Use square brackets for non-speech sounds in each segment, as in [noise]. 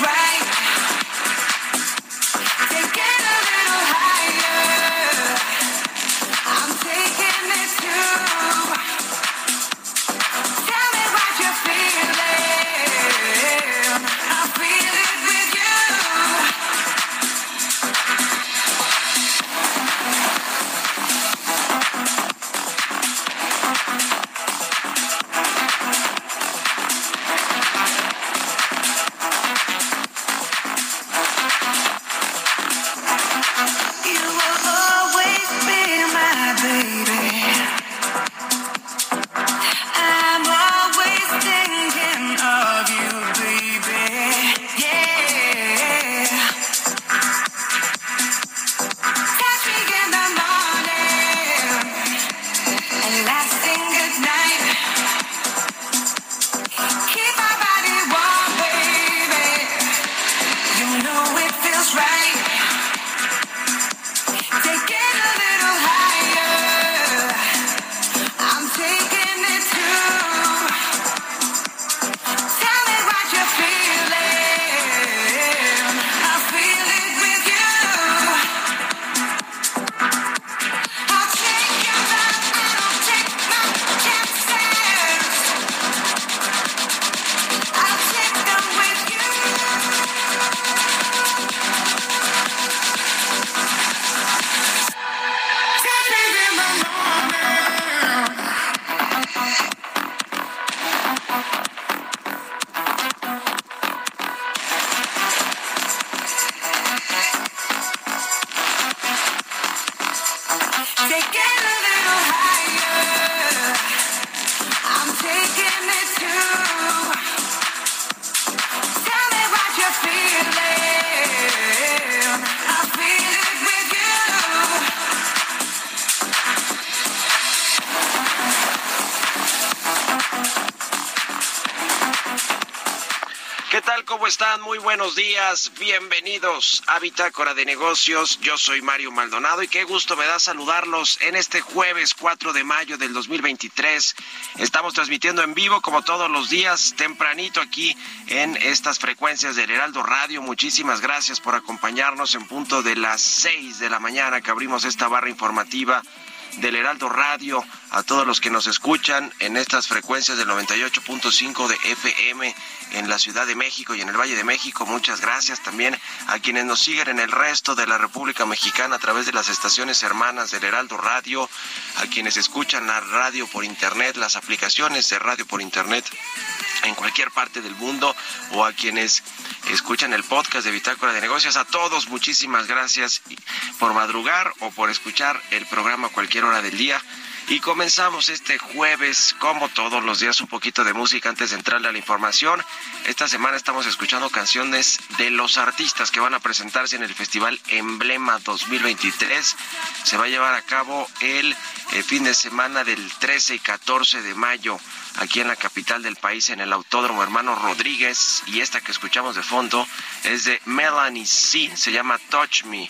right. Muy buenos días, bienvenidos a Bitácora de Negocios. Yo soy Mario Maldonado y qué gusto me da saludarlos en este jueves 4 de mayo del 2023. Estamos transmitiendo en vivo como todos los días, tempranito aquí en estas frecuencias del Heraldo Radio. Muchísimas gracias por acompañarnos en punto de las 6 de la mañana que abrimos esta barra informativa del Heraldo Radio, a todos los que nos escuchan en estas frecuencias del 98.5 de FM en la Ciudad de México y en el Valle de México. Muchas gracias también a quienes nos siguen en el resto de la República Mexicana a través de las estaciones hermanas del Heraldo Radio, a quienes escuchan la radio por Internet, las aplicaciones de radio por Internet en cualquier parte del mundo o a quienes escuchan el podcast de Bitácora de Negocios. A todos, muchísimas gracias por madrugar o por escuchar el programa a cualquier hora del día. Y comenzamos este jueves, como todos los días, un poquito de música antes de entrarle a la información. Esta semana estamos escuchando canciones de los artistas que van a presentarse en el Festival Emblema 2023. Se va a llevar a cabo el, eh, fin de semana del 13 y 14 de mayo aquí en la capital del país, en el Autódromo Hermano Rodríguez. Y esta que escuchamos de fondo es de Melanie C. Se llama Touch Me.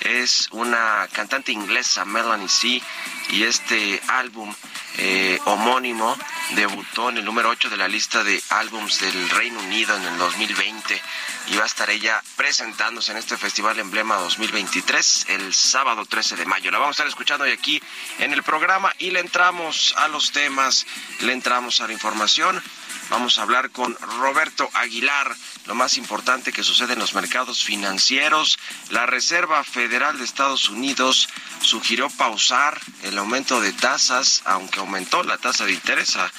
Es una cantante inglesa, Melanie C. Y este álbum eh, homónimo debutó en el número 8 de la lista de álbums del Reino Unido en el 2020 y va a estar ella presentándose en este Festival Emblema 2023 el sábado 13 de mayo. La vamos a estar escuchando hoy aquí en el programa y le entramos a los temas, le entramos a la información. Vamos a hablar con Roberto Aguilar, lo más importante que sucede en los mercados financieros. La Reserva Federal de Estados Unidos sugirió pausar el aumento de tasas, aunque aumentó la tasa de interés a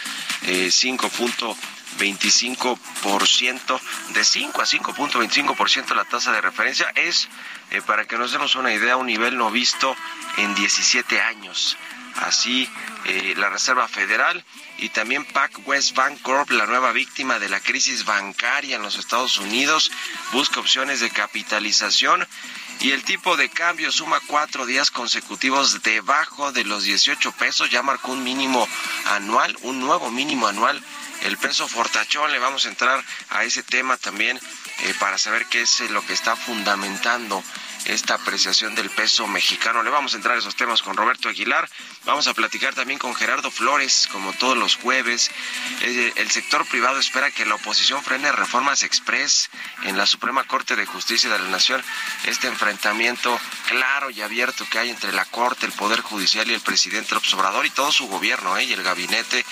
eh, 5.25%, de 5 a 5.25% la tasa de referencia. Es, eh, para que nos demos una idea, un nivel no visto en 17 años. Así, eh, la Reserva Federal y también Pac West Bancorp, la nueva víctima de la crisis bancaria en los Estados Unidos, busca opciones de capitalización y el tipo de cambio suma cuatro días consecutivos debajo de los 18 pesos, ya marcó un mínimo anual, un nuevo mínimo anual. El peso fortachón, le vamos a entrar a ese tema también eh, para saber qué es lo que está fundamentando esta apreciación del peso mexicano. Le vamos a entrar a esos temas con Roberto Aguilar. Vamos a platicar también con Gerardo Flores, como todos los jueves. El sector privado espera que la oposición frene reformas express en la Suprema Corte de Justicia de la Nación. Este enfrentamiento claro y abierto que hay entre la Corte, el Poder Judicial y el presidente López Obrador y todo su gobierno ¿eh? y el gabinete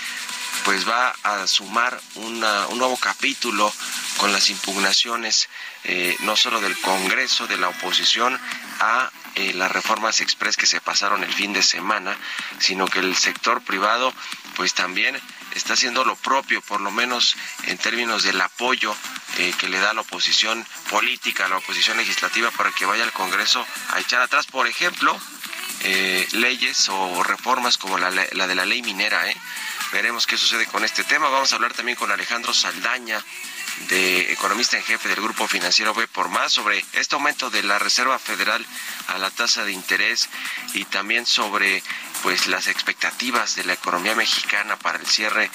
pues va a sumar un nuevo capítulo con las impugnaciones eh, no solo del Congreso, de la oposición, a eh, las reformas express que se pasaron el fin de semana, sino que el sector privado pues también está haciendo lo propio, por lo menos en términos del apoyo eh, que le da la oposición política, la oposición legislativa, para que vaya al Congreso a echar atrás, por ejemplo, leyes o reformas como la, la de la ley minera, ¿eh? Veremos qué sucede con este tema. Vamos a hablar también con Alejandro Saldaña, de economista en jefe del grupo financiero B por más sobre este aumento de la Reserva Federal a la tasa de interés y también sobre pues las expectativas de la economía mexicana para el cierre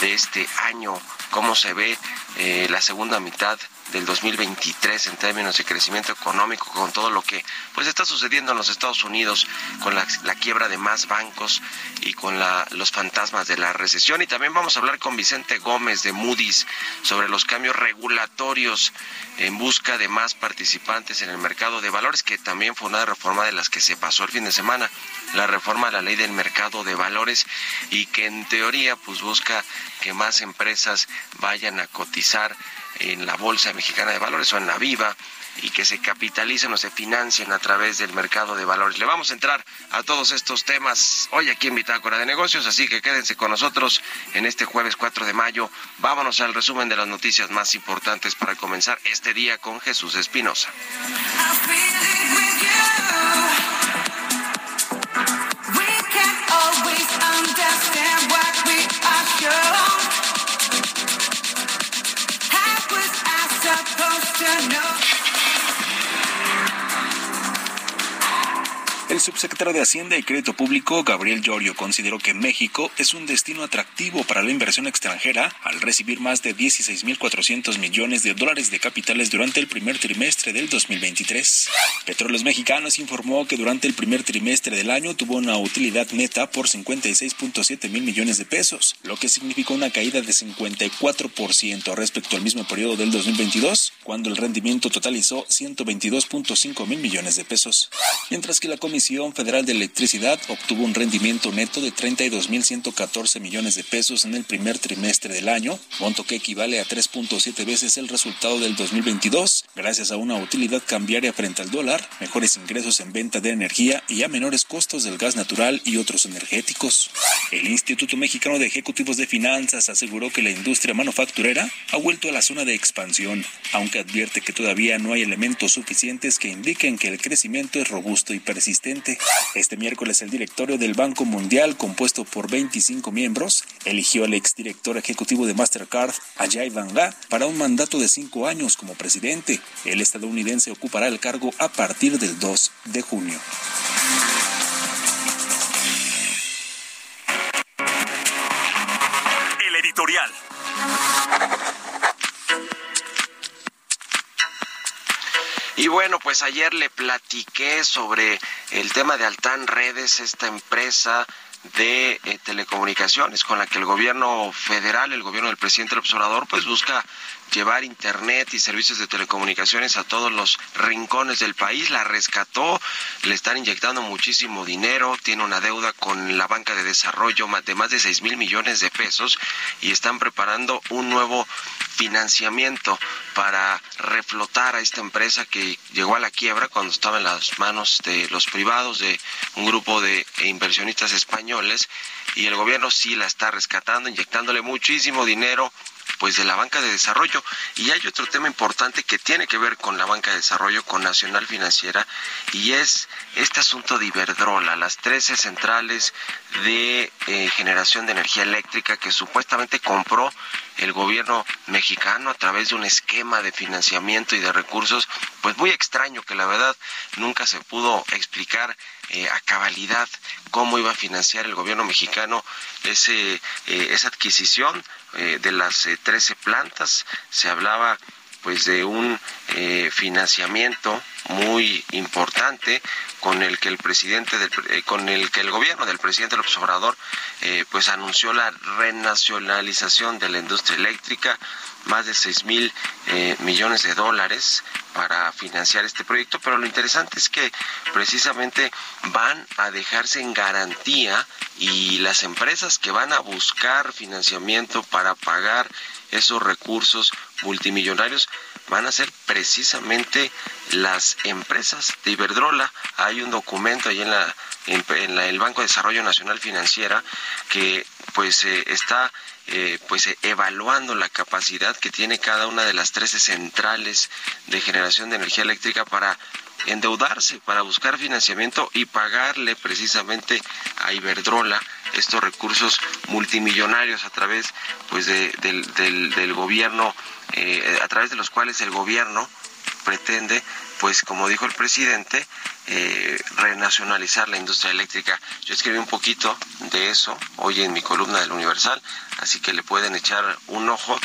de este año, cómo se ve eh, la segunda mitad del 2023 en términos de crecimiento económico con todo lo que pues está sucediendo en los Estados Unidos con la, quiebra de más bancos y con la, los fantasmas de la recesión. Y también vamos a hablar con Vicente Gómez de Moody's sobre los cambios regulatorios en busca de más participantes en el mercado de valores que también fue una reforma de las que se pasó el fin de semana la reforma a la ley del mercado de valores y que en teoría pues busca que más empresas vayan a cotizar en la Bolsa Mexicana de Valores o en la Viva y que se capitalicen o se financien a través del mercado de valores. Le vamos a entrar a todos estos temas hoy aquí en Bitácora de Negocios, así que quédense con nosotros en este jueves 4 de mayo. Vámonos al resumen de las noticias más importantes para comenzar este día con Jesús Espinosa. know. El subsecretario de Hacienda y Crédito Público, Gabriel Llorio, consideró que México es un destino atractivo para la inversión extranjera al recibir más de 16.400 millones de dólares de capitales durante el primer trimestre del 2023. Petróleos Mexicanos informó que durante el primer trimestre del año tuvo una utilidad neta por 56.7 mil millones de pesos, lo que significó una caída de 54% respecto al mismo periodo del 2022, cuando el rendimiento totalizó 122.5 mil millones de pesos. Mientras que la Comisión Federal de Electricidad obtuvo un rendimiento neto de 32.114 millones de pesos en el primer trimestre del año, monto que equivale a 3.7 veces el resultado del 2022, gracias a una utilidad cambiaria frente al dólar, mejores ingresos en venta de energía y a menores costos del gas natural y otros energéticos. El Instituto Mexicano de Ejecutivos de Finanzas aseguró que la industria manufacturera ha vuelto a la zona de expansión, aunque advierte que todavía no hay elementos suficientes que indiquen que el crecimiento es robusto y persistente este miércoles el directorio del Banco Mundial, compuesto por 25 miembros, eligió al exdirector ejecutivo de Mastercard, Ajay Banga, para un mandato de cinco años como presidente. El estadounidense ocupará el cargo a partir del 2 de junio. El editorial. Y bueno, pues ayer le platiqué sobre el tema de Altán Redes, esta empresa de eh, telecomunicaciones con la que el gobierno federal, el gobierno del presidente observador, pues busca llevar internet y servicios de telecomunicaciones a todos los rincones del país. La rescató, le están inyectando muchísimo dinero, tiene una deuda con la banca de desarrollo de más de 6 mil millones de pesos y están preparando un nuevo financiamiento para reflotar a esta empresa que llegó a la quiebra cuando estaba en las manos de los privados, de un grupo de inversionistas españoles, y el gobierno sí la está rescatando, inyectándole muchísimo dinero pues de la banca de desarrollo. Y hay otro tema importante que tiene que ver con la banca de desarrollo, con Nacional Financiera, y es este asunto de Iberdrola, las 13 centrales de eh, generación de energía eléctrica que supuestamente compró el gobierno mexicano a través de un esquema de financiamiento y de recursos, pues muy extraño que la verdad nunca se pudo explicar eh, a cabalidad cómo iba a financiar el gobierno mexicano ese, eh, esa adquisición eh, de las 13 plantas. Se hablaba pues de un financiamiento muy importante con el que el presidente con el que el gobierno del presidente López Obrador pues anunció la renacionalización de la industria eléctrica más de 6 mil millones de dólares para financiar este proyecto, pero lo interesante es que precisamente van a dejarse en garantía y las empresas que van a buscar financiamiento para pagar esos recursos multimillonarios van a ser precisamente las empresas de Iberdrola. Hay un documento ahí en la en, el Banco de Desarrollo Nacional Financiera que pues eh, está eh, pues eh, evaluando la capacidad que tiene cada una de las 13 centrales de generación de energía eléctrica para endeudarse, para buscar financiamiento y pagarle precisamente a Iberdrola estos recursos multimillonarios a través pues del, del, gobierno, eh, a través de los cuales el gobierno pretende, pues como dijo el presidente, eh, renacionalizar la industria eléctrica. Yo escribí un poquito de eso hoy en mi columna del Universal, así que le pueden echar un ojo.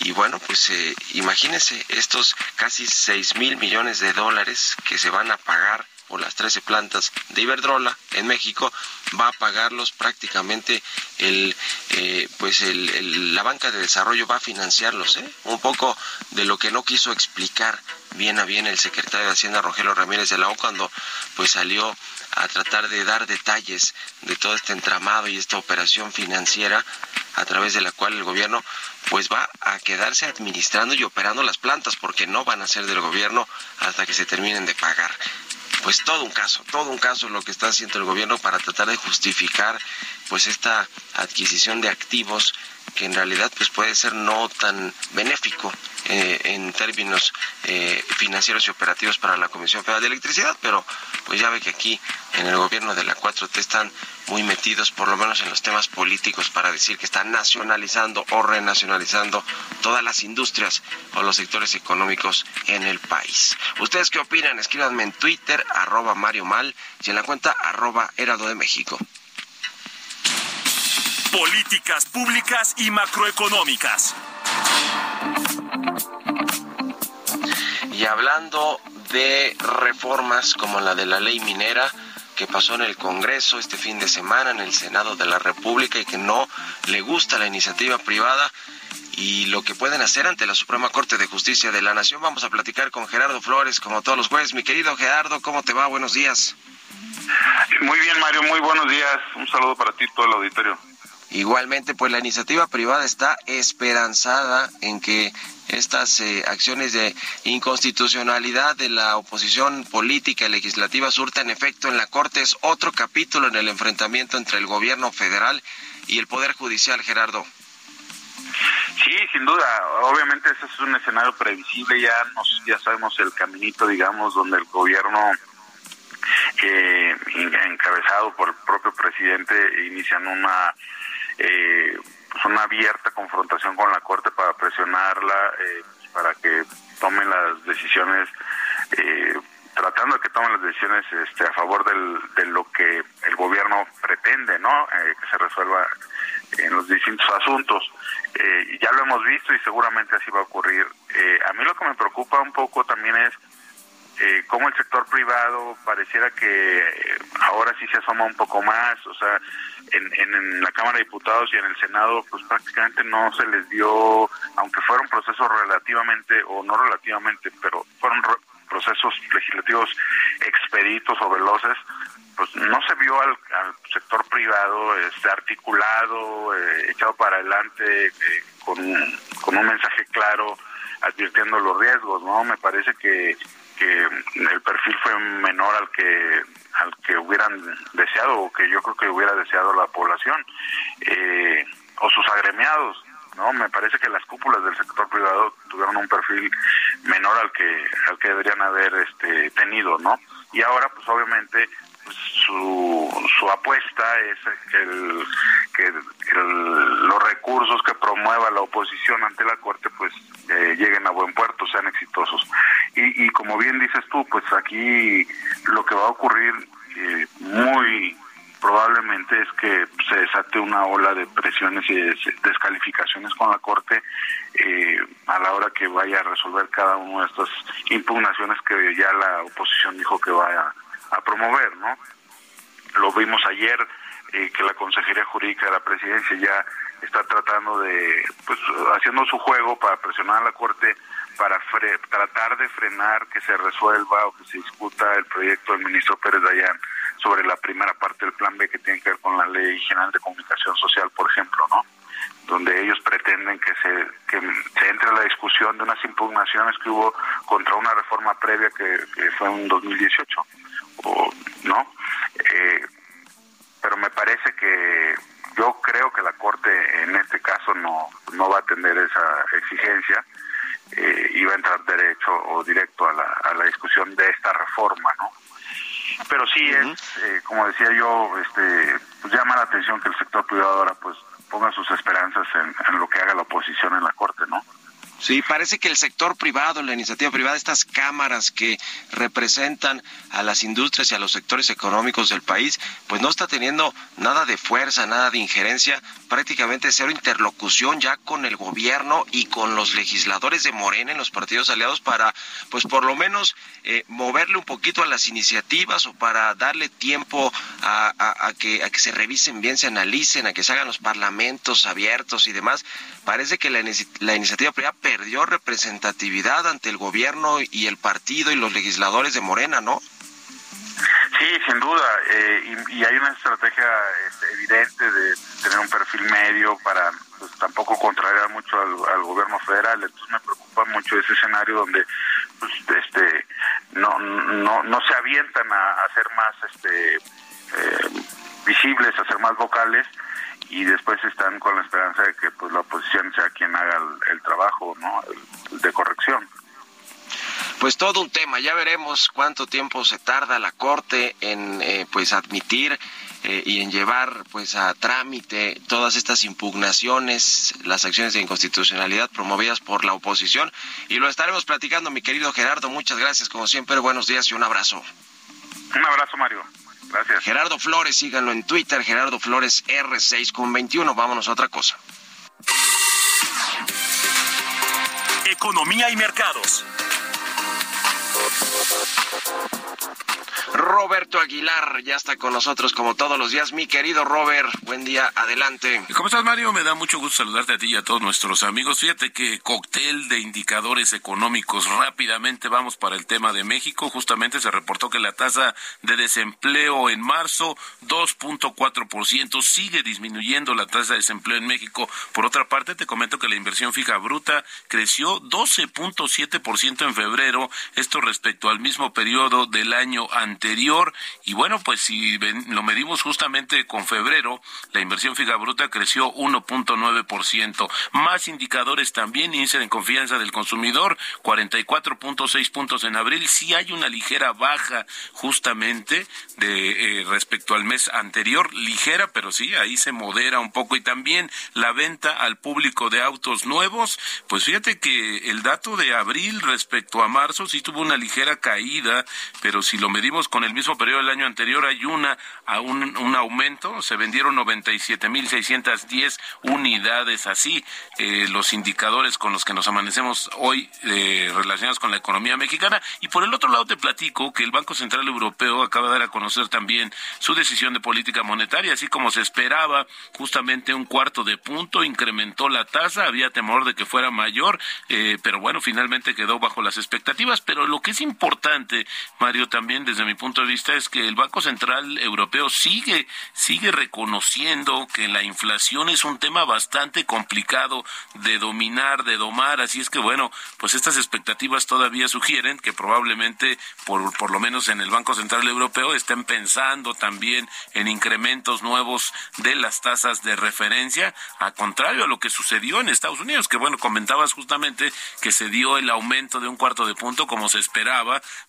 Y bueno, pues eh, imagínense estos casi 6 mil millones de dólares que se van a pagar por las 13 plantas de Iberdrola en México va a pagarlos prácticamente el eh, pues el, la banca de desarrollo va a financiarlos ¿eh? un poco de lo que no quiso explicar bien a bien el secretario de Hacienda Rogelio Ramírez de la O cuando pues salió a tratar de dar detalles de todo este entramado y esta operación financiera a través de la cual el gobierno pues va a quedarse administrando y operando las plantas porque no van a ser del gobierno hasta que se terminen de pagar pues todo un caso, todo un caso lo que está haciendo el gobierno para tratar de justificar pues esta adquisición de activos que en realidad pues puede ser no tan benéfico eh, en términos eh, financieros y operativos para la Comisión Federal de Electricidad, pero pues ya ve que aquí en el gobierno de la 4T están muy metidos, por lo menos en los temas políticos, para decir que están nacionalizando o renacionalizando todas las industrias o los sectores económicos en el país. ¿Ustedes qué opinan? Escríbanme en Twitter, arroba Mario Mal, y en la cuenta arroba Herado de México. Políticas públicas y macroeconómicas. Y hablando de reformas como la de la ley minera, que pasó en el Congreso este fin de semana, en el Senado de la República, y que no le gusta la iniciativa privada y lo que pueden hacer ante la Suprema Corte de Justicia de la Nación. Vamos a platicar con Gerardo Flores, como todos los jueves. Mi querido Gerardo, ¿cómo te va? Buenos días. Muy bien, Mario, muy buenos días. Un saludo para ti y todo el auditorio. Igualmente, pues la iniciativa privada está esperanzada en que estas eh, acciones de inconstitucionalidad de la oposición política y legislativa surtan efecto en la Corte. Es otro capítulo en el enfrentamiento entre el gobierno federal y el Poder Judicial, Gerardo. Sí, sin duda. Obviamente ese es un escenario previsible. Ya nos, ya sabemos el caminito, digamos, donde el gobierno eh, encabezado por el propio presidente inician una eh, una abierta confrontación con la Corte para presionarla, eh, para que tomen las decisiones, eh, tratando de que tomen las decisiones este, a favor del, de lo que el gobierno pretende, ¿no? Eh, que se resuelva en los distintos asuntos. Eh, ya lo hemos visto y seguramente así va a ocurrir. a mí lo que me preocupa un poco también es eh, cómo el sector privado pareciera que eh, ahora sí se asoma un poco más, o sea, en, en, la Cámara de Diputados y en el Senado, pues prácticamente no se les dio, aunque fueron procesos relativamente, o no relativamente, pero fueron procesos legislativos expeditos o veloces, pues no se vio al, sector privado este, articulado, eh, echado para adelante, eh, con, con un mensaje claro, advirtiendo los riesgos, ¿no? Me parece que, que el perfil fue menor al que al que hubieran deseado o que yo creo que hubiera deseado la población eh, o sus agremiados no me parece que las cúpulas del sector privado tuvieron un perfil menor al que al que deberían haber este tenido no y ahora pues obviamente su, su apuesta es el, que los recursos que promueva la oposición ante la corte pues eh, lleguen a buen puerto sean exitosos y, y como bien dices tú pues aquí lo que va a ocurrir eh, muy probablemente es que se desate una ola de presiones y descalificaciones con la Corte eh, a la hora que vaya a resolver cada una de estas impugnaciones que ya la oposición dijo que va a, promover, ¿no? Lo vimos ayer eh, que la Consejería Jurídica de la Presidencia ya está tratando de, pues, haciendo su juego para presionar a la Corte para tratar de frenar que se resuelva o que se discuta el proyecto del ministro Pérez Dayán sobre la primera parte del plan B que tiene que ver con la Ley General de Comunicación Social, por ejemplo, ¿no? Donde ellos pretenden que se, que se entre a la discusión de unas impugnaciones que hubo contra una reforma previa que, fue en 2018, o, ¿no? Eh, pero me parece que yo creo que la Corte en este caso no, no va a atender esa exigencia eh, y va a entrar derecho o directo a la, a la discusión de esta reforma, ¿no? pero sí es, eh, como decía yo, este, pues llama la atención que el sector privado ahora pues ponga sus esperanzas en, en lo que haga la oposición en la Corte, ¿no? Sí, parece que el sector privado, la iniciativa privada, estas cámaras que representan a las industrias y a los sectores económicos del país, pues no está teniendo nada de fuerza, nada de injerencia, prácticamente cero interlocución ya con el gobierno y con los legisladores de Morena en los partidos aliados para, pues por lo menos eh, moverle un poquito a las iniciativas o para darle tiempo a, que, a que se revisen bien, se analicen, a que se hagan los parlamentos abiertos y demás. Parece que la, la iniciativa privada perdió representatividad ante el gobierno y el partido y los legisladores de Morena, ¿no? Sí, sin duda, eh, y, hay una estrategia este, evidente de tener un perfil medio para pues, tampoco contrariar mucho al, gobierno federal, entonces me preocupa mucho ese escenario donde pues, este no, no, no se avientan a, hacer más este eh, visibles, a ser más vocales, y después están con la esperanza de que pues la oposición sea quien haga el, trabajo no de corrección pues todo un tema ya veremos cuánto tiempo se tarda la corte en eh, pues admitir eh, y en llevar pues a trámite todas estas impugnaciones las acciones de inconstitucionalidad promovidas por la oposición y lo estaremos platicando mi querido Gerardo muchas gracias como siempre buenos días y un abrazo un abrazo Mario Gracias. Gerardo Flores, síganlo en Twitter, Gerardo Flores R6 con 21. Vámonos a otra cosa. Economía y mercados. Roberto Aguilar ya está con nosotros como todos los días. Mi querido Robert, buen día, adelante. ¿Cómo estás, Mario? Me da mucho gusto saludarte a ti y a todos nuestros amigos. Fíjate que cóctel de indicadores económicos. Rápidamente vamos para el tema de México. Justamente se reportó que la tasa de desempleo en marzo, 2.4%, sigue disminuyendo la tasa de desempleo en México. Por otra parte, te comento que la inversión fija bruta creció 12.7% en febrero, esto respecto al mismo periodo del año anterior anterior. Y bueno, pues si lo medimos justamente con febrero, la inversión fija bruta creció 1.9%. Más indicadores también, índice de confianza del consumidor, 44.6 puntos en abril. Sí hay una ligera baja justamente de eh, respecto al mes anterior, ligera, pero sí, ahí se modera un poco. Y también la venta al público de autos nuevos, pues fíjate que el dato de abril respecto a marzo sí tuvo una ligera caída, pero si lo medimos con el mismo periodo del año anterior, hay una a un, un aumento. Se vendieron 97.610 unidades. Así, eh, los indicadores con los que nos amanecemos hoy eh, relacionados con la economía mexicana. Y por el otro lado, te platico que el Banco Central Europeo acaba de dar a conocer también su decisión de política monetaria, así como se esperaba, justamente un cuarto de punto incrementó la tasa. Había temor de que fuera mayor, eh, pero bueno, finalmente quedó bajo las expectativas. Pero lo que es importante, Mario, también desde mi punto de vista, es que el Banco Central Europeo sigue, sigue reconociendo que la inflación es un tema bastante complicado de dominar, de domar. Así es que bueno, pues estas expectativas todavía sugieren que probablemente, por, por lo menos en el Banco Central Europeo, estén pensando también en incrementos nuevos de las tasas de referencia, a contrario a lo que sucedió en Estados Unidos, que bueno, comentabas justamente que se dio el aumento de un cuarto de punto como se esperaba,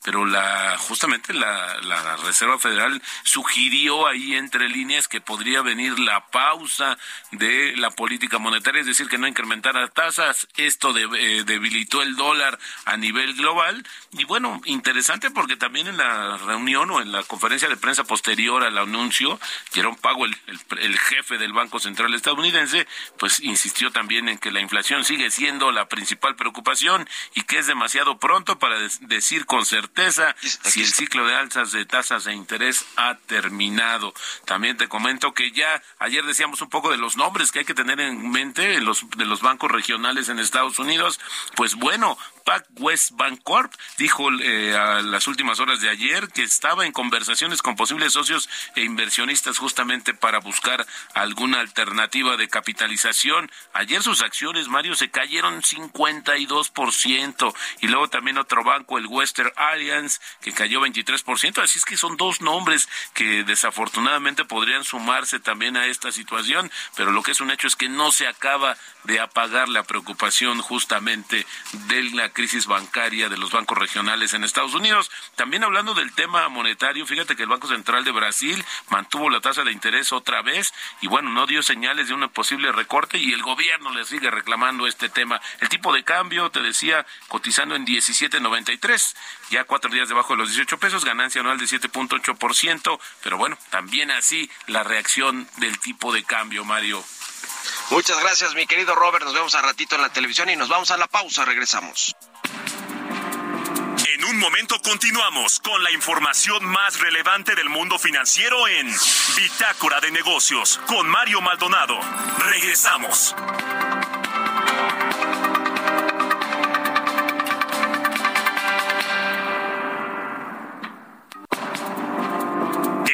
pero la justamente la, Reserva Federal sugirió ahí entre líneas que podría venir la pausa de la política monetaria, es decir, que no incrementara tasas. Esto eh, debilitó el dólar a nivel global. Y bueno, interesante porque también en la reunión o en la conferencia de prensa posterior al anuncio, Jerome Powell, el, el jefe del Banco Central estadounidense, pues insistió también en que la inflación sigue siendo la principal preocupación y que es demasiado pronto para decir con certeza si el ciclo de alzas de tasas de interés ha terminado. También te comento que ya ayer decíamos un poco de los nombres que hay que tener en mente en los, de los bancos regionales en Estados Unidos. Pues bueno, Pac West Bancorp dijo eh, a las últimas horas de ayer que estaba en conversaciones con posibles socios e inversionistas justamente para buscar alguna alternativa de capitalización. Ayer sus acciones, Mario, se cayeron 52% y luego también otro banco, el Western Alliance, que cayó 23%. Así es que son dos nombres que desafortunadamente podrían sumarse también a esta situación, pero lo que es un hecho es que no se acaba de apagar la preocupación justamente de la crisis bancaria de los bancos regionales en Estados Unidos. También hablando del tema monetario, fíjate que el Banco Central de Brasil mantuvo la tasa de interés otra vez y bueno, no dio señales de un posible recorte y el gobierno le sigue reclamando este tema. El tipo de cambio, te decía, cotizando en 17.93, ya cuatro días debajo de los 18 pesos, ganancia anual de 7.8%, pero bueno, también así la reacción del tipo de cambio, Mario. Muchas gracias, mi querido Robert. Nos vemos a ratito en la televisión y nos vamos a la pausa. Regresamos. En un momento continuamos con la información más relevante del mundo financiero en Bitácora de Negocios con Mario Maldonado. Regresamos.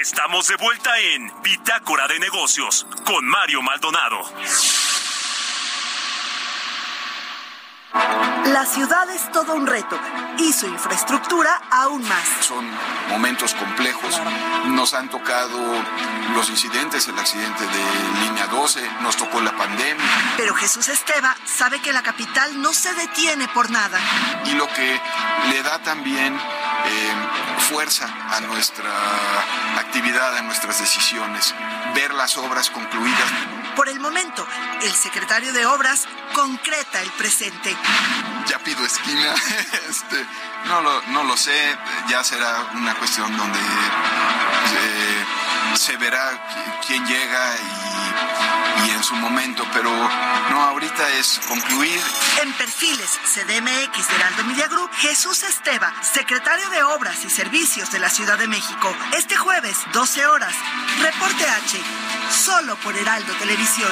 Estamos de vuelta en Bitácora de Negocios con Mario Maldonado. La ciudad es todo un reto y su infraestructura aún más. Son momentos complejos. Nos han tocado los incidentes, el accidente de línea 12, nos tocó la pandemia. Pero Jesús Esteba sabe que la capital no se detiene por nada. Y lo que le da también eh, fuerza a nuestra actividad, a nuestras decisiones, ver las obras concluidas. Por el momento, el secretario de Obras concreta el presente. Ya pido esquina, [laughs] este, no, lo, no lo sé, ya será una cuestión donde eh, se verá quién llega y, y, en su momento, pero no, ahorita es concluir. En perfiles CDMX de Heraldo Media Group, Jesús Esteba, secretario de Obras y Servicios de la Ciudad de México, este jueves, 12 horas, Reporte H, solo por Heraldo Televisión.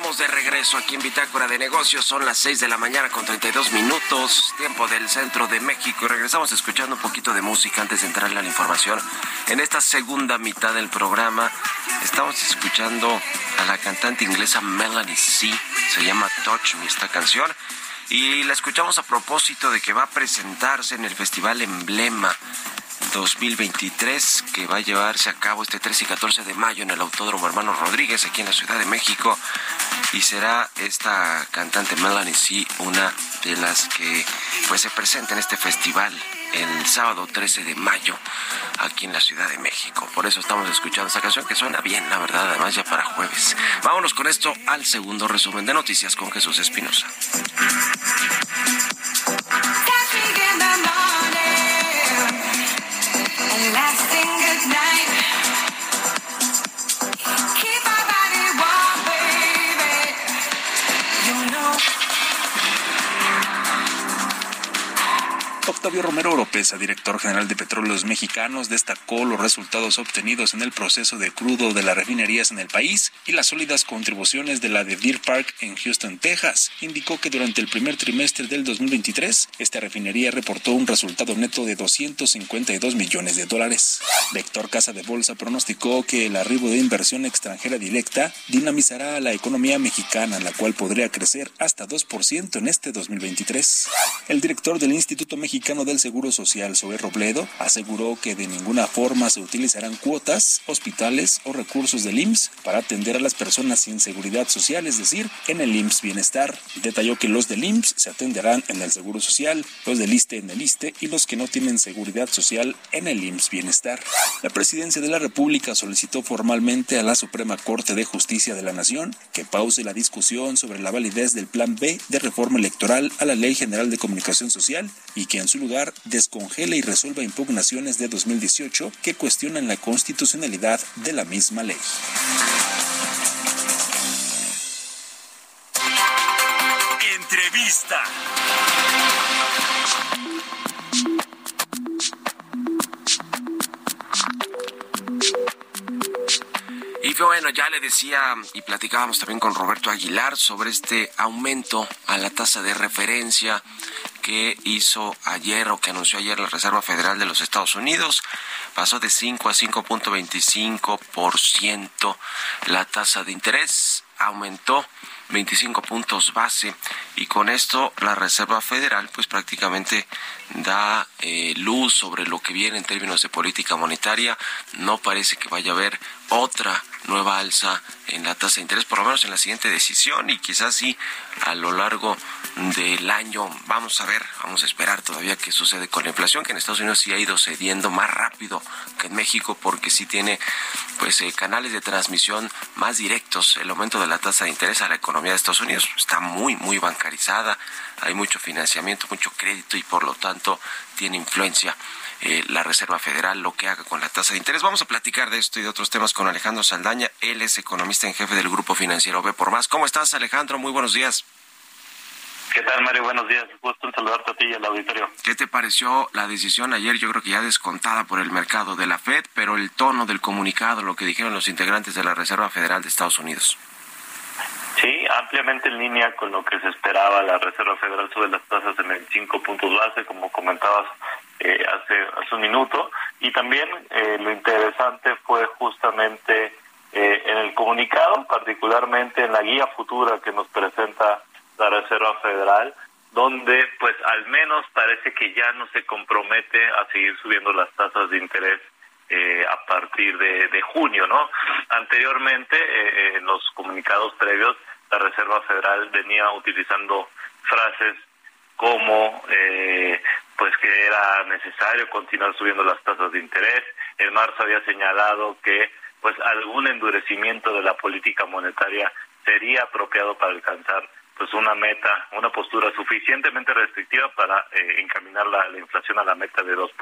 Estamos de regreso aquí en Bitácora de Negocios. Son las 6 de la mañana con 32 minutos, tiempo del centro de México. Y regresamos escuchando un poquito de música antes de entrarle a la información. En esta segunda mitad del programa estamos escuchando a la cantante inglesa Melanie C. Se llama Touch Me esta canción. Y la escuchamos a propósito de que va a presentarse en el Festival Emblema 2023 que va a llevarse a cabo este 13 y 14 de mayo en el Autódromo Hermano Rodríguez aquí en la Ciudad de México y será esta cantante Melanie C una de las que pues se presenta en este festival el sábado 13 de mayo aquí en la Ciudad de México. Por eso estamos escuchando esta canción que suena bien, la verdad, además ya para jueves. Vámonos con esto al segundo resumen de noticias con Jesús Espinosa. Octavio Romero Oropesa, director general de Petróleos Mexicanos, destacó los resultados obtenidos en el proceso de crudo de las refinerías en el país y las sólidas contribuciones de la de Deer Park en Houston, Texas. Indicó que durante el primer trimestre del 2023, esta refinería reportó un resultado neto de 252 millones de dólares. Vector Casa de Bolsa pronosticó que el arribo de inversión extranjera directa dinamizará a la economía mexicana, la cual podría crecer hasta 2% en este 2023. El director del Instituto Mexicano del Seguro Social, Zoe Robledo, aseguró que de ninguna forma se utilizarán cuotas, hospitales o recursos del IMSS para atender a las personas sin seguridad social, es decir, en el IMSS Bienestar. Detalló que los del IMSS se atenderán en el Seguro Social, los del ISTE en el ISTE y los que no tienen seguridad social en el IMSS Bienestar. La Presidencia de la República solicitó formalmente a la Suprema Corte de Justicia de la Nación que pause la discusión sobre la validez del Plan B de reforma electoral a la Ley General de Comunicación Social y que en su lugar descongela y resuelva impugnaciones de 2018 que cuestionan la constitucionalidad de la misma ley. Entrevista. Y bueno, ya le decía y platicábamos también con Roberto Aguilar sobre este aumento a la tasa de referencia que hizo ayer o que anunció ayer la Reserva Federal de los Estados Unidos. Pasó de 5 a 5.25% la tasa de interés, aumentó 25 puntos base y con esto la Reserva Federal pues prácticamente da eh, luz sobre lo que viene en términos de política monetaria. No parece que vaya a haber otra nueva alza en la tasa de interés, por lo menos en la siguiente decisión y quizás sí a lo largo del año. Vamos a ver, vamos a esperar todavía qué sucede con la inflación, que en Estados Unidos sí ha ido cediendo más rápido que en México porque sí tiene pues eh, canales de transmisión más directos. El aumento de la tasa de interés a la economía de Estados Unidos está muy, muy bancarizada, hay mucho financiamiento, mucho crédito y por lo tanto tiene influencia eh, la Reserva Federal, lo que haga con la tasa de interés. Vamos a platicar de esto y de otros temas con Alejandro Saldaña. Él es economista en jefe del Grupo Financiero B por Más. ¿Cómo estás, Alejandro? Muy buenos días. ¿Qué tal, Mario? Buenos días. Gusto en saludarte a ti y al auditorio. ¿Qué te pareció la decisión ayer? Yo creo que ya descontada por el mercado de la Fed, pero el tono del comunicado, lo que dijeron los integrantes de la Reserva Federal de Estados Unidos. Sí, ampliamente en línea con lo que se esperaba. La Reserva Federal sube las tasas en el 5 puntos base, como comentabas eh, hace, hace un minuto. Y también eh, lo interesante fue justamente eh, en el comunicado, particularmente en la guía futura que nos presenta la Reserva Federal, donde pues al menos parece que ya no se compromete a seguir subiendo las tasas de interés eh, a partir de, de, junio, ¿no? Anteriormente, eh, en los comunicados previos, la Reserva Federal venía utilizando frases como eh, pues que era necesario continuar subiendo las tasas de interés. En marzo había señalado que pues algún endurecimiento de la política monetaria sería apropiado para alcanzar pues una meta, una postura suficientemente restrictiva para eh, encaminar la, la, inflación a la meta de 2%,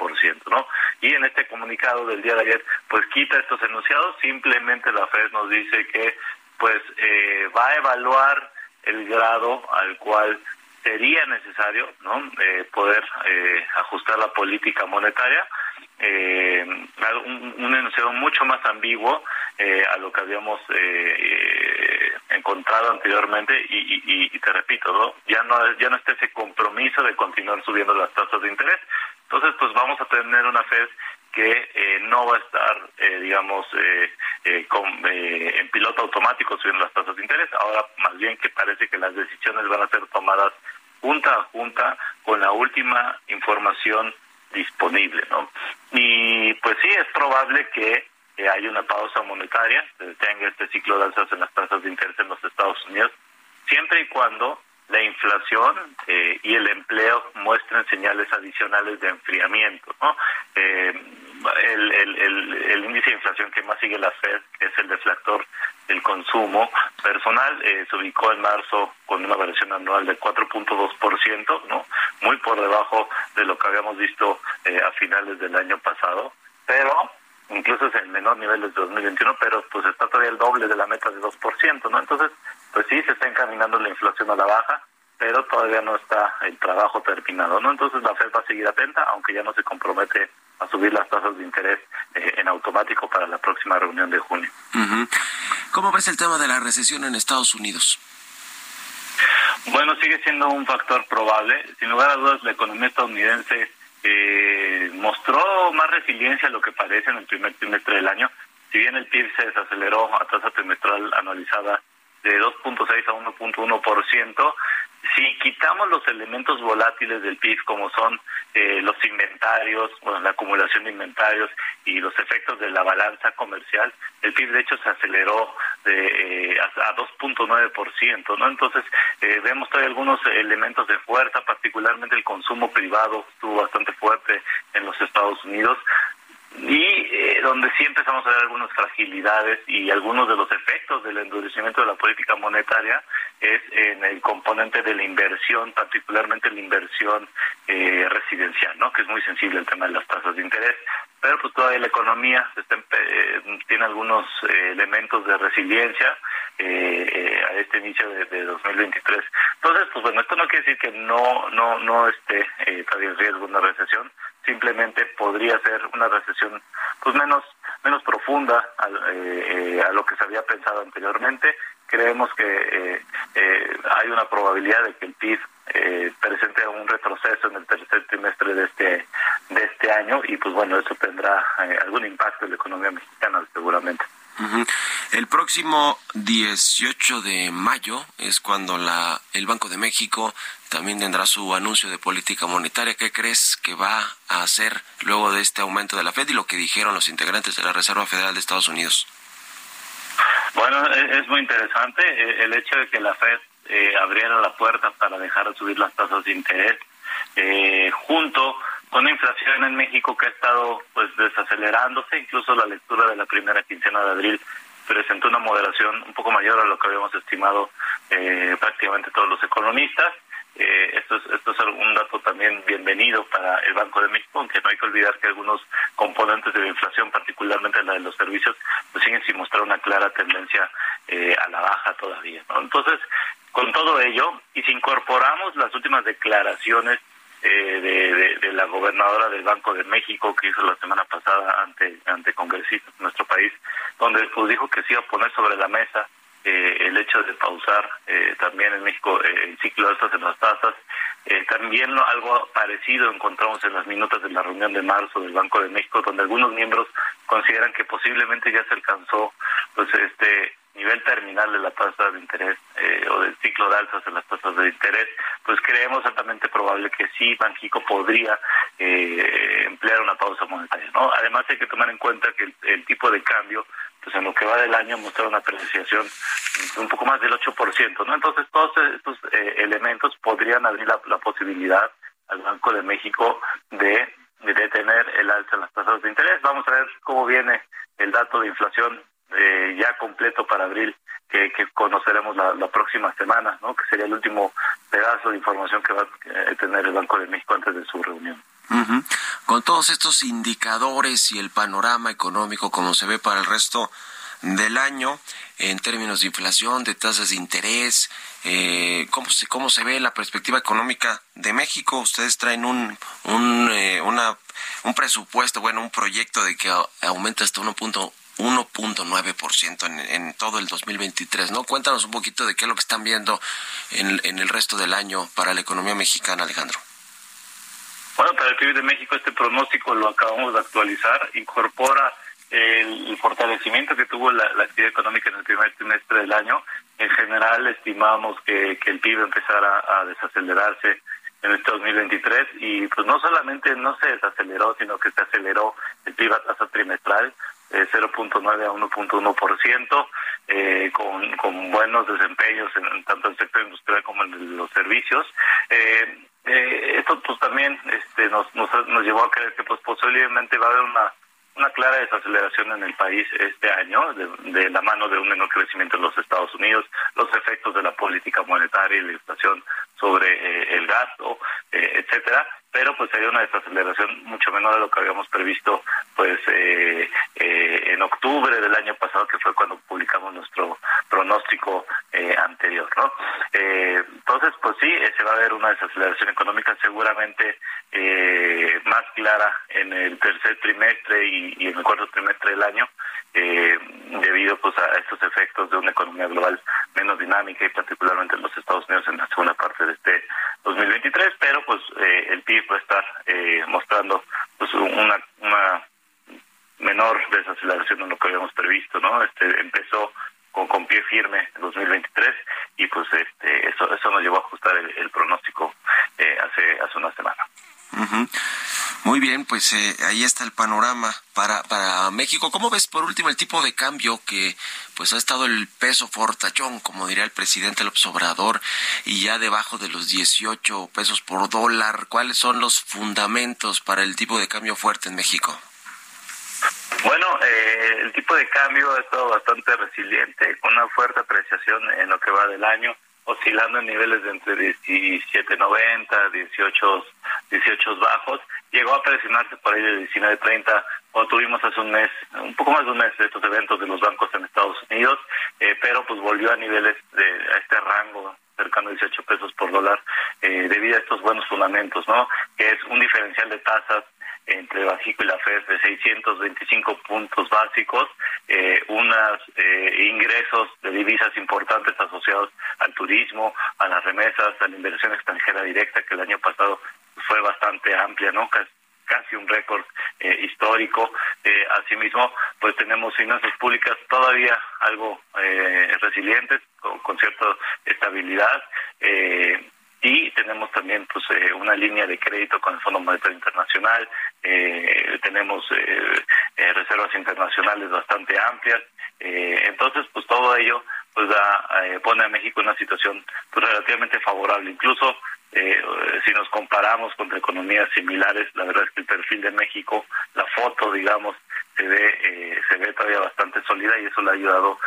¿no? Y en este comunicado del día de ayer, pues quita estos enunciados, simplemente la Fed nos dice que pues eh, va a evaluar el grado al cual sería necesario ¿no? Eh, poder eh, ajustar la política monetaria eh, un, un, enunciado mucho más ambiguo eh, a lo que habíamos eh, encontrado anteriormente y, te repito ¿no? ya no ya no está ese compromiso de continuar subiendo las tasas de interés entonces pues vamos a tener una Fed que eh, no va a estar, eh, digamos, eh, eh con, eh, en piloto automático subiendo las tasas de interés. Ahora, más bien que parece que las decisiones van a ser tomadas junta a junta con la última información disponible, ¿no? Y pues sí, es probable que eh, haya una pausa monetaria, tenga este ciclo de alzas en las tasas de interés en los Estados Unidos, siempre y cuando la inflación eh, y el empleo muestren señales adicionales de enfriamiento, ¿no? Eh, el, el, el, el, índice de inflación que más sigue la Fed, que es el deflactor del consumo personal, eh, se ubicó en marzo con una variación anual de 4.2%, ¿no? Muy por debajo de lo que habíamos visto eh, a finales del año pasado, pero incluso es el menor nivel desde 2021, pero pues está todavía el doble de la meta de 2%, ¿no? Entonces, pues sí, se está encaminando la inflación a la baja, pero todavía no está el trabajo terminado, ¿no? Entonces la Fed va a seguir atenta, aunque ya no se compromete a subir las tasas de interés eh, en automático para la próxima reunión de junio. ¿Cómo ves el tema de la recesión en Estados Unidos? Bueno, sigue siendo un factor probable. Sin lugar a dudas, la economía estadounidense eh, mostró más resiliencia a lo que parece en el primer trimestre del año. Si bien el PIB se desaceleró a tasa trimestral anualizada de 2.6 a 1.1%, si quitamos los elementos volátiles del PIB como son eh, los inventarios, bueno, la acumulación de inventarios y los efectos de la balanza comercial, el PIB de hecho se aceleró de, eh, a, a 2.9%, ¿no? Entonces eh, vemos todavía algunos elementos de fuerza, particularmente el consumo privado estuvo bastante fuerte en los Estados Unidos, y eh, donde sí empezamos a ver algunas fragilidades y algunos de los efectos del endurecimiento de la política monetaria es en el componente de la inversión, particularmente la inversión eh, residencial, ¿no? que es muy sensible el tema de las tasas de interés, pero pues todavía la economía está, eh, tiene algunos eh, elementos de resiliencia eh, a este inicio de, de, 2023. Entonces, pues bueno, esto no quiere decir que no no no esté todavía en riesgo una recesión, simplemente podría ser una recesión pues menos menos profunda a, eh, a lo que se había pensado anteriormente. Creemos que eh, eh, hay una probabilidad de que el PIB eh, presente un retroceso en el tercer trimestre de este de este año y pues bueno eso tendrá eh, algún impacto en la economía mexicana seguramente. Uh. El próximo 18 de mayo es cuando la el Banco de México también tendrá su anuncio de política monetaria. ¿Qué crees que va a hacer luego de este aumento de la Fed y lo que dijeron los integrantes de la Reserva Federal de Estados Unidos? Bueno, es muy interesante el hecho de que la Fed eh, abriera la puerta para dejar de subir las tasas de interés, eh, junto la inflación en México que ha estado pues desacelerándose, incluso la lectura de la primera quincena de abril presentó una moderación un poco mayor a lo que habíamos estimado eh, prácticamente todos los economistas. Eh, esto, es, esto es un dato también bienvenido para el Banco de México, aunque no hay que olvidar que algunos componentes de la inflación, particularmente la de los servicios, pues siguen sin mostrar una clara tendencia eh, a la baja todavía. ¿no? Entonces, con todo ello, y si incorporamos las últimas declaraciones eh, de, de, la gobernadora del Banco de México que hizo la semana pasada ante ante congresistas de nuestro país, donde pues dijo que se iba a poner sobre la mesa eh, el hecho de pausar eh, también en México eh, el ciclo de altas en las tasas. Eh, también algo parecido encontramos en las minutas de la reunión de marzo del Banco de México, donde algunos miembros consideran que posiblemente ya se alcanzó pues este nivel terminal de la tasa de interés eh, o del ciclo de alzas en las tasas de interés, pues creemos altamente probable que sí, Banxico podría eh, emplear una pausa monetaria. ¿no? Además hay que tomar en cuenta que el, tipo de cambio pues en lo que va del año muestra una apreciación un poco más del 8%, ¿no? Entonces todos estos eh, elementos podrían abrir la, la, posibilidad al Banco de México de, de detener el alza en las tasas de interés. Vamos a ver cómo viene el dato de inflación eh, ya completo para abril que, que conoceremos la, la, próxima semana, ¿no? Que sería el último pedazo de información que va a tener el Banco de México antes de su reunión. Con todos estos indicadores y el panorama económico como se ve para el resto del año en términos de inflación, de tasas de interés, eh, ¿cómo, se, ¿cómo se ve la perspectiva económica de México? Ustedes traen un, un, eh, una, un presupuesto, bueno, un proyecto de que aumenta hasta 1.9% en, en todo el 2023, ¿no? Cuéntanos un poquito de qué es lo que están viendo en, el resto del año para la economía mexicana, Alejandro. Bueno, para el PIB de México este pronóstico lo acabamos de actualizar, incorpora el, fortalecimiento que tuvo la, actividad económica en el primer trimestre del año. En general estimamos que, el PIB empezara a desacelerarse en este 2023 y pues no solamente no se desaceleró, sino que se aceleró el PIB a tasa trimestral de 0.9 a 1.1%, eh, con, con buenos desempeños en, tanto en el sector industrial como en los servicios. Eh, eh, esto pues también este, nos, nos, nos llevó a creer que pues posiblemente va a haber una una clara desaceleración en el país este año, de, la mano de un menor crecimiento en los Estados Unidos, los efectos de la política monetaria y la inflación sobre eh, el gasto, eh, etcétera pero pues sería una desaceleración mucho menor de lo que habíamos previsto pues eh, en octubre del año pasado que fue cuando publicamos nuestro pronóstico anterior no entonces pues sí se va a ver una desaceleración económica seguramente más clara en el tercer trimestre y, en el cuarto trimestre del año debido pues a estos efectos de una economía global menos dinámica y particularmente en los Estados Unidos en la segunda parte de este 2023, pero pues eh, el PIB va estar eh, mostrando pues una, una menor desaceleración de lo que habíamos previsto, ¿no? Este empezó con, con pie firme en 2023 y pues este eso eso nos llevó a ajustar el, pronóstico eh, hace hace una semana. Muy bien, pues eh, ahí está el panorama para, para México. ¿Cómo ves por último el tipo de cambio que pues ha estado el peso fortachón, como diría el presidente López Obrador, y ya debajo de los 18 pesos por dólar? ¿Cuáles son los fundamentos para el tipo de cambio fuerte en México? Bueno, eh, el tipo de cambio ha estado bastante resiliente, con una fuerte apreciación en lo que va del año oscilando en niveles de entre 17.90, 18, 18 bajos. Llegó a presionarse por ahí de 19.30 cuando tuvimos hace un mes, un poco más de un mes de estos eventos de los bancos en Estados Unidos, eh, pero pues volvió a niveles de a este rango cercano a 18 pesos por dólar eh, debido a estos buenos fundamentos, ¿no? Que es un diferencial de tasas entre Bajico y la FED de 625 puntos básicos, eh, unos eh, ingresos de divisas importantes asociados al turismo, a las remesas, a la inversión extranjera directa, que el año pasado fue bastante amplia, ¿no? casi un récord eh, histórico. Eh, asimismo, pues tenemos finanzas públicas todavía algo eh, resilientes, con, con cierta estabilidad. Eh, y tenemos también pues eh, una línea de crédito con el Fondo Monetario Internacional, eh, tenemos eh, eh reservas internacionales bastante amplias, eh, entonces pues todo ello pues da, eh, pone a México en una situación pues relativamente favorable, incluso si nos comparamos con economías similares, la verdad es que el perfil de México, la foto digamos se ve se ve todavía bastante sólida y eso le ha ayudado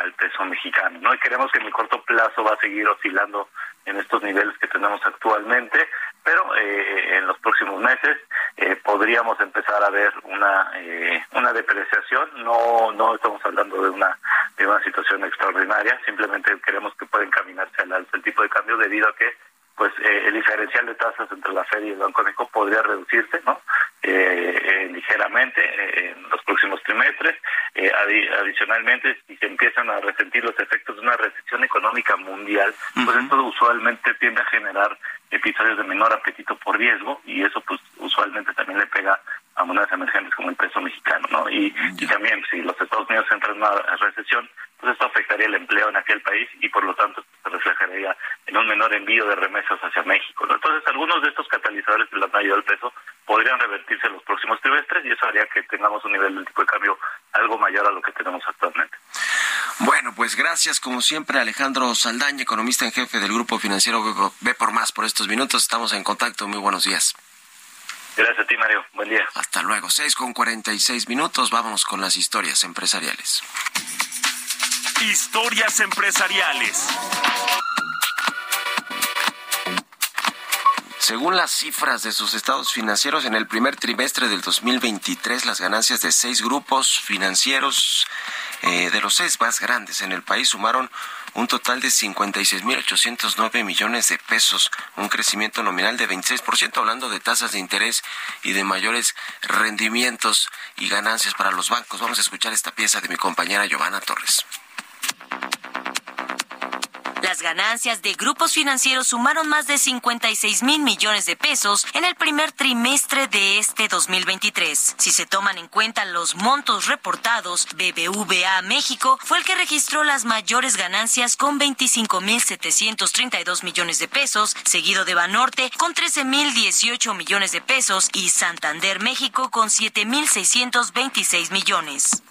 al peso mexicano, ¿no? Y queremos que en el corto plazo va a seguir oscilando en estos niveles que tenemos actualmente, pero eh, en los próximos meses eh, podríamos empezar a ver una eh, una depreciación. No no estamos hablando de una de una situación extraordinaria, simplemente queremos que pueda encaminarse al alza el tipo de cambio debido a que pues el diferencial de tasas entre la Fed y el Banco de México podría reducirse, ¿no? ligeramente en los próximos trimestres. adicionalmente, si se empiezan a resentir los efectos de una recesión económica mundial, pues esto usualmente tiende a generar episodios de menor apetito por riesgo y eso pues usualmente también le pega a monedas emergentes como el peso mexicano, ¿no? Y, también si los Estados Unidos entran en una recesión, pues esto afectaría el empleo en aquel país y por lo tanto se reflejaría en un menor envío de remesas hacia México. Entonces algunos de estos catalizadores de la mayoría del peso podrían revertirse en los próximos trimestres y eso haría que tengamos un nivel de tipo de cambio algo mayor a lo que tenemos actualmente. Bueno, pues gracias como siempre Alejandro Saldaña, economista en jefe del Grupo Financiero Ve por Más por estos minutos. Estamos en contacto. Muy buenos días. Gracias a ti, Mario. Buen día. Hasta luego. 6 con 46 minutos. Vámonos con las historias empresariales. Historias empresariales. Según las cifras de sus estados financieros, en el primer trimestre del 2023, las ganancias de seis grupos financieros eh, de los seis más grandes en el país sumaron un total de 56.809 millones de pesos, un crecimiento nominal de 26%, hablando de tasas de interés y de mayores rendimientos y ganancias para los bancos. Vamos a escuchar esta pieza de mi compañera Giovanna Torres. Las ganancias de grupos financieros sumaron más de 56 mil millones de pesos en el primer trimestre de este 2023. Si se toman en cuenta los montos reportados, BBVA México fue el que registró las mayores ganancias con 25 mil 732 millones de pesos, seguido de Banorte con 13 mil 18 millones de pesos y Santander México con 7 mil 626 millones.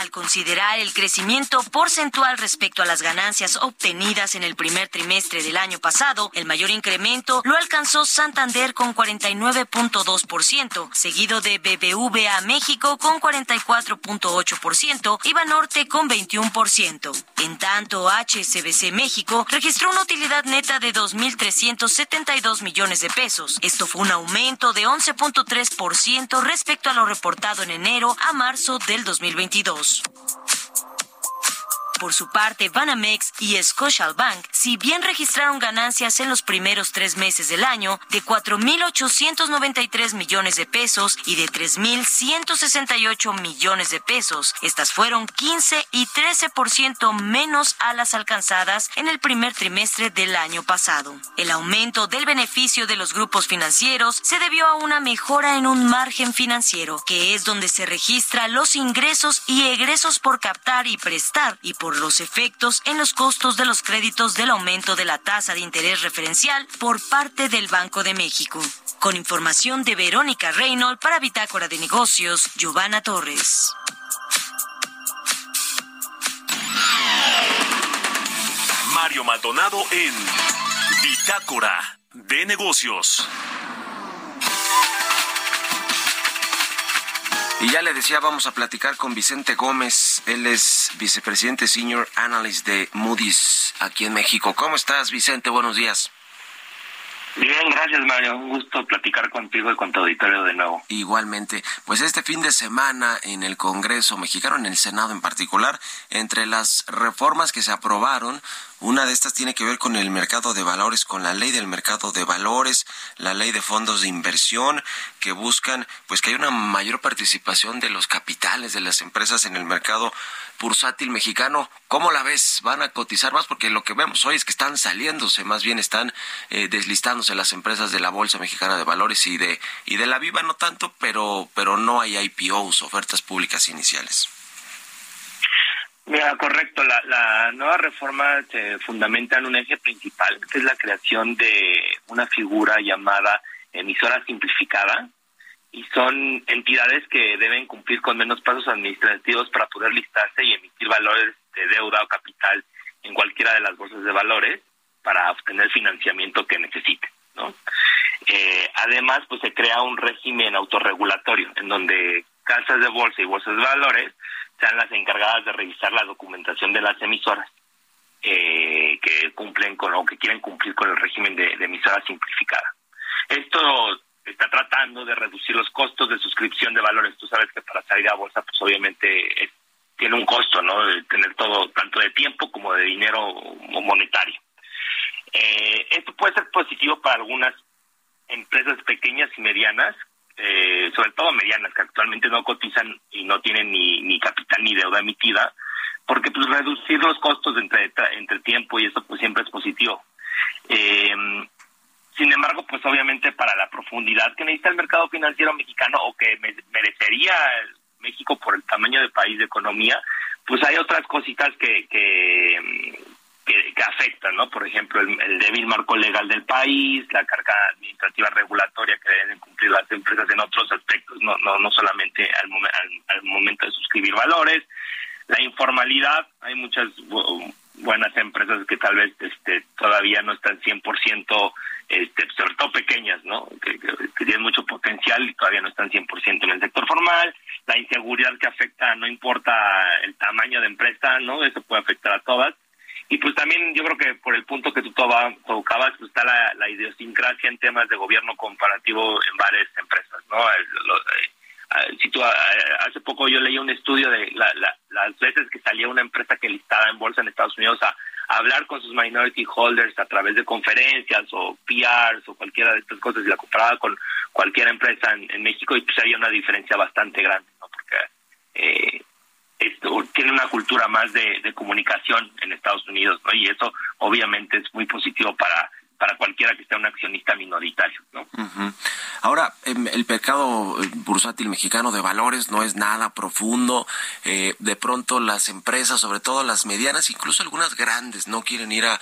Al considerar el crecimiento porcentual respecto a las ganancias obtenidas en el primer trimestre del año pasado, el mayor incremento lo alcanzó Santander con 49.2%, seguido de BBVA México con 44.8% y Banorte con 21%. En tanto, HSBC México registró una utilidad neta de 2.372 millones de pesos. Esto fue un aumento de 11.3% respecto a lo reportado en enero a marzo del 2022. Adiós. Por su parte, Banamex y Scotiabank, si bien registraron ganancias en los primeros tres meses del año de 4.893 millones de pesos y de 3.168 millones de pesos, estas fueron 15 y 13% menos a las alcanzadas en el primer trimestre del año pasado. El aumento del beneficio de los grupos financieros se debió a una mejora en un margen financiero, que es donde se registra los ingresos y egresos por captar y prestar y por los efectos en los costos de los créditos del aumento de la tasa de interés referencial por parte del Banco de México. Con información de Verónica Reynolds para Bitácora de Negocios, Giovanna Torres. Mario Maldonado en Bitácora de Negocios. Y ya le decía, vamos a platicar con Vicente Gómez. Él es vicepresidente senior analyst de Moody's aquí en México. ¿Cómo estás, Vicente? Buenos días. Bien, gracias Mario. Un gusto platicar contigo y con tu auditorio de nuevo. Igualmente, pues este fin de semana en el Congreso mexicano, en el Senado en particular, entre las reformas que se aprobaron, una de estas tiene que ver con el mercado de valores, con la ley del mercado de valores, la ley de fondos de inversión que buscan pues que haya una mayor participación de los capitales de las empresas en el mercado bursátil mexicano. ¿Cómo la ves? ¿Van a cotizar más? Porque lo que vemos hoy es que están saliéndose, más bien están eh, deslistándose las empresas de la Bolsa Mexicana de Valores y de y de la Viva no tanto, pero pero no hay IPOs, ofertas públicas iniciales. Mira, correcto. La, la nueva reforma se fundamenta en un eje principal, que es la creación de una figura llamada emisora simplificada, y son entidades que deben cumplir con menos pasos administrativos para poder listarse y emitir valores de deuda o capital en cualquiera de las bolsas de valores para obtener financiamiento que necesiten, ¿no? Eh, además, pues se crea un régimen autorregulatorio en donde casas de bolsa y bolsas de valores sean las encargadas de revisar la documentación de las emisoras eh, que cumplen con o que quieren cumplir con el régimen de, emisora simplificada. Esto está tratando de reducir los costos de suscripción de valores. Tú sabes que para salir a bolsa, pues obviamente tiene un costo, ¿no? De tener todo, tanto de tiempo como de dinero monetario. Eh, esto puede ser positivo para algunas empresas pequeñas y medianas eh, sobre todo medianas, que actualmente no cotizan y no tienen ni, ni capital ni deuda emitida, porque pues reducir los costos entre, entre tiempo y eso pues siempre es positivo. Eh, sin embargo, pues obviamente para la profundidad que necesita el mercado financiero mexicano o que merecería México por el tamaño de país de economía, pues hay otras cositas que, que, que, afectan, ¿no? Por ejemplo, el, débil marco legal del país, la carga administrativa regulatoria que deben cumplir las empresas en otros aspectos, no, no, no solamente al, al, momento de suscribir valores, la informalidad, hay muchas buenas empresas que tal vez este, todavía no están 100%, este, sobre todo pequeñas, ¿no? Que, tienen mucho potencial y todavía no están 100% en el sector formal, la inseguridad que afecta, no importa el tamaño de empresa, ¿no? Eso puede afectar a todas y pues también yo creo que por el punto que tú tocabas, pues está la, idiosincrasia en temas de gobierno comparativo en varias empresas, ¿no? Eh, si tú, hace poco yo leí un estudio de las veces que salía una empresa que listaba en bolsa en Estados Unidos a, hablar con sus minority holders a través de conferencias o PRs o cualquiera de estas cosas y la comparaba con cualquier empresa en, México y pues había una diferencia bastante grande, ¿no? Porque eh, esto, tiene una cultura más de, de comunicación en Estados Unidos, ¿no? Y eso obviamente es muy positivo para para cualquiera que sea un accionista minoritario. ¿no? Ahora, em, el mercado eh, bursátil mexicano de valores no es nada profundo. Eh, de pronto las empresas, sobre todo las medianas, incluso algunas grandes, no quieren ir a,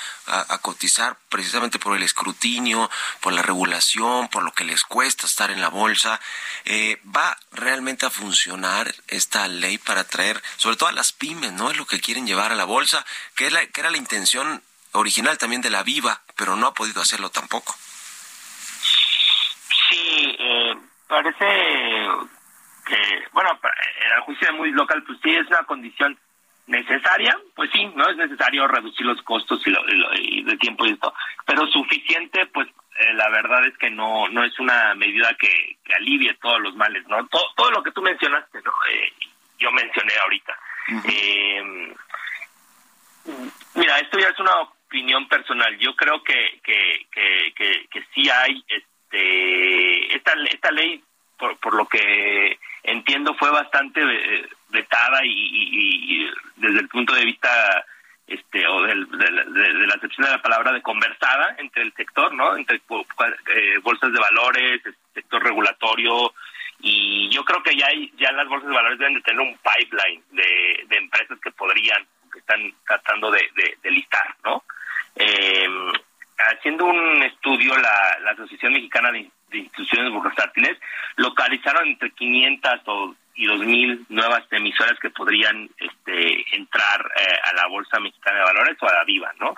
cotizar precisamente por el escrutinio, por la regulación, por lo que les cuesta estar en la bolsa. Eh, ¿Va realmente a funcionar esta ley para atraer, sobre todo a las pymes, no es lo que quieren llevar a la bolsa, que, es la, que era la intención original también de la Viva, pero no ha podido hacerlo tampoco. Sí, eh, parece que, bueno, en el juicio de muy local, pues sí es una condición necesaria, pues sí, no es necesario reducir los costos y, lo, de tiempo y esto, pero suficiente, pues eh, la verdad es que no no es una medida que, alivie todos los males, ¿no? Todo, todo lo que tú mencionaste, ¿no? Eh, yo mencioné ahorita. mira, esto ya es una opinión personal. Yo creo que que, que, que, sí hay este esta esta ley por, por lo que entiendo fue bastante vetada y, desde el punto de vista este o del, de, la acepción de la palabra de conversada entre el sector no entre eh, bolsas de valores sector regulatorio y yo creo que ya hay, ya las bolsas de valores deben de tener un pipeline de, de empresas que podrían que están tratando de, de listar no eh, haciendo un estudio, la, Asociación Mexicana de, Instituciones Bursátiles localizaron entre 500 o, y 2.000 nuevas emisoras que podrían este, entrar eh, a la Bolsa Mexicana de Valores o a la Viva, ¿no?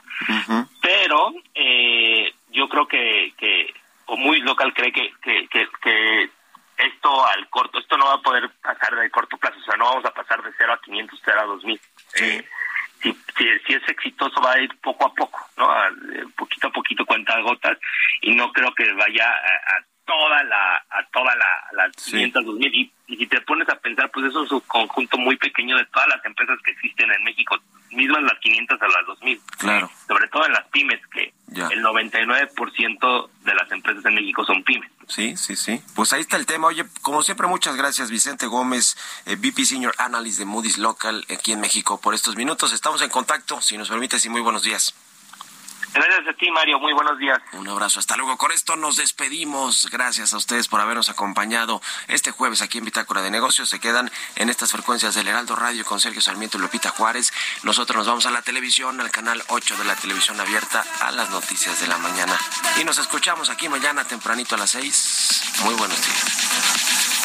Pero eh, yo creo que, que, o muy local cree que, que, que, esto al corto, esto no va a poder pasar de corto plazo, o sea, no vamos a pasar de 0 a 500, 0 a 2000. Eh, si, si, es exitoso va a ir poco a poco, ¿no? Eh, poquito a poquito cuenta gotas y no creo que vaya a, toda la a toda la las 500 2000 y, y, si te pones a pensar pues eso es un conjunto muy pequeño de todas las empresas que existen en México mismas las 500 a las 2000 claro sobre todo en las pymes que el 99% de las empresas en México son pymes Sí, sí, sí. Pues ahí está el tema. Oye, como siempre, muchas gracias, Vicente Gómez, eh, VP Senior Analyst de Moody's Local aquí en México por estos minutos. Estamos en contacto, si nos permites, y muy buenos días. Gracias a ti, Mario. Muy buenos días. Un abrazo. Hasta luego. Con esto nos despedimos. Gracias a ustedes por habernos acompañado este jueves aquí en Bitácora de Negocios. Se quedan en estas frecuencias del Heraldo Radio con Sergio Sarmiento y Lupita Juárez. Nosotros nos vamos a la televisión, al canal 8 de la televisión abierta, a las noticias de la mañana. Y nos escuchamos aquí mañana tempranito a las 6. Muy buenos días.